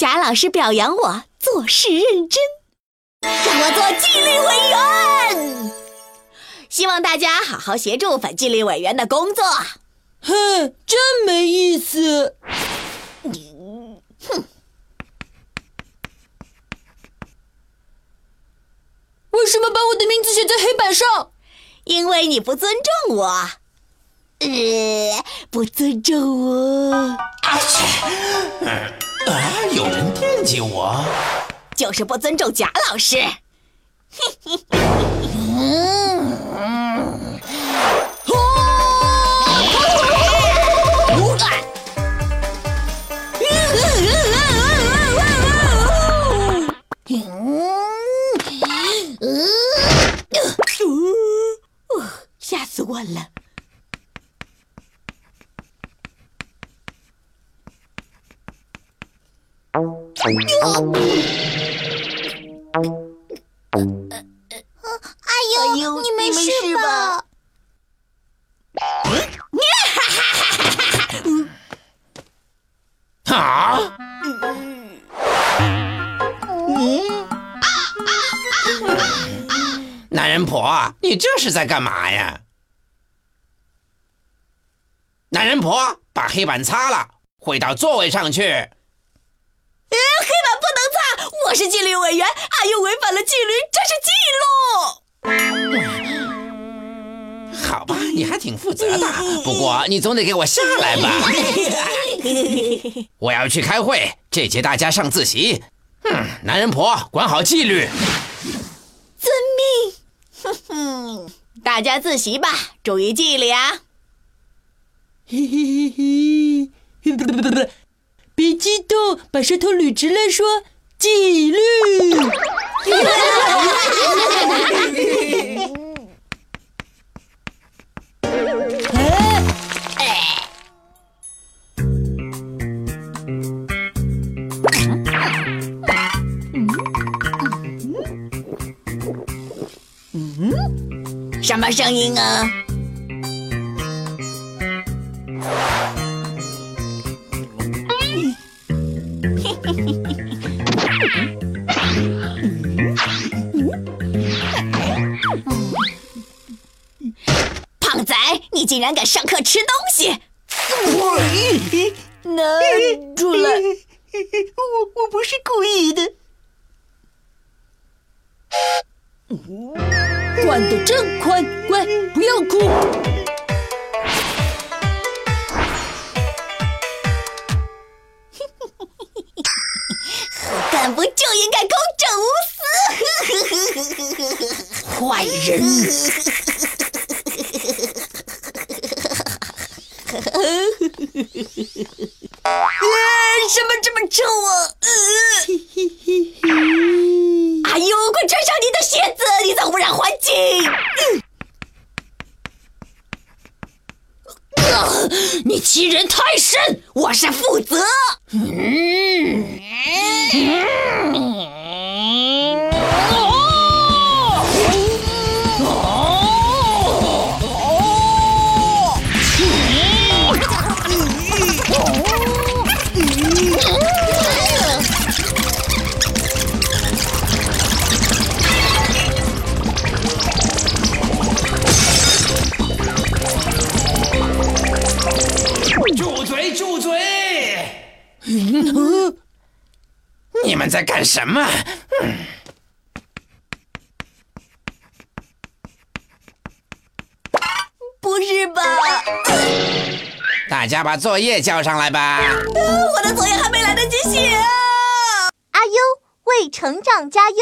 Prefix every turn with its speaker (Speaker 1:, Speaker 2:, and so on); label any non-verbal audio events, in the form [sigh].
Speaker 1: 贾老师表扬我做事认真，让我做纪律委员。希望大家好好协助反纪律委员的工作。
Speaker 2: 哼，真没意思。
Speaker 1: 哼，
Speaker 2: 为什么把我的名字写在黑板上？
Speaker 1: 因为你不尊重我。呃，不尊重我。
Speaker 3: 啊切！啊，有人惦记我，
Speaker 1: 就是不尊重贾老师。嘿嘿 [laughs] 吓死我了！
Speaker 4: 哎呦，你没事吧？
Speaker 3: 啊！男人婆，你这是在干嘛呀？男人婆，把黑板擦了，回到座位上去。
Speaker 1: 呃，黑板不能擦，我是纪律委员，俺又违反了纪律，这是记录。
Speaker 3: 好吧，你还挺负责的，不过你总得给我下来吧。[laughs] 我要去开会，这节大家上自习。哼，男人婆，管好纪律。
Speaker 1: 遵命。哼哼，大家自习吧，注意纪律啊。
Speaker 2: 嘿嘿嘿嘿，不不不不，别激动，把舌头捋直了说，纪律。
Speaker 1: 什么声音啊？胖仔，你竟然敢上课吃东西！拿住了！
Speaker 4: 我我不是故意的。
Speaker 2: 管得真宽，乖，不要哭。
Speaker 1: 干部就应该公正无私。坏人！什么这么臭啊？哎呦，快穿上你的鞋子，你在污染环境！你欺人太甚，我是负责。嗯。
Speaker 3: 住嘴！住嘴！你们在干什么？
Speaker 1: 不是吧？
Speaker 3: 大家把作业交上来吧。
Speaker 1: 我的作业还没来得及写啊！
Speaker 4: 阿优为成长加油。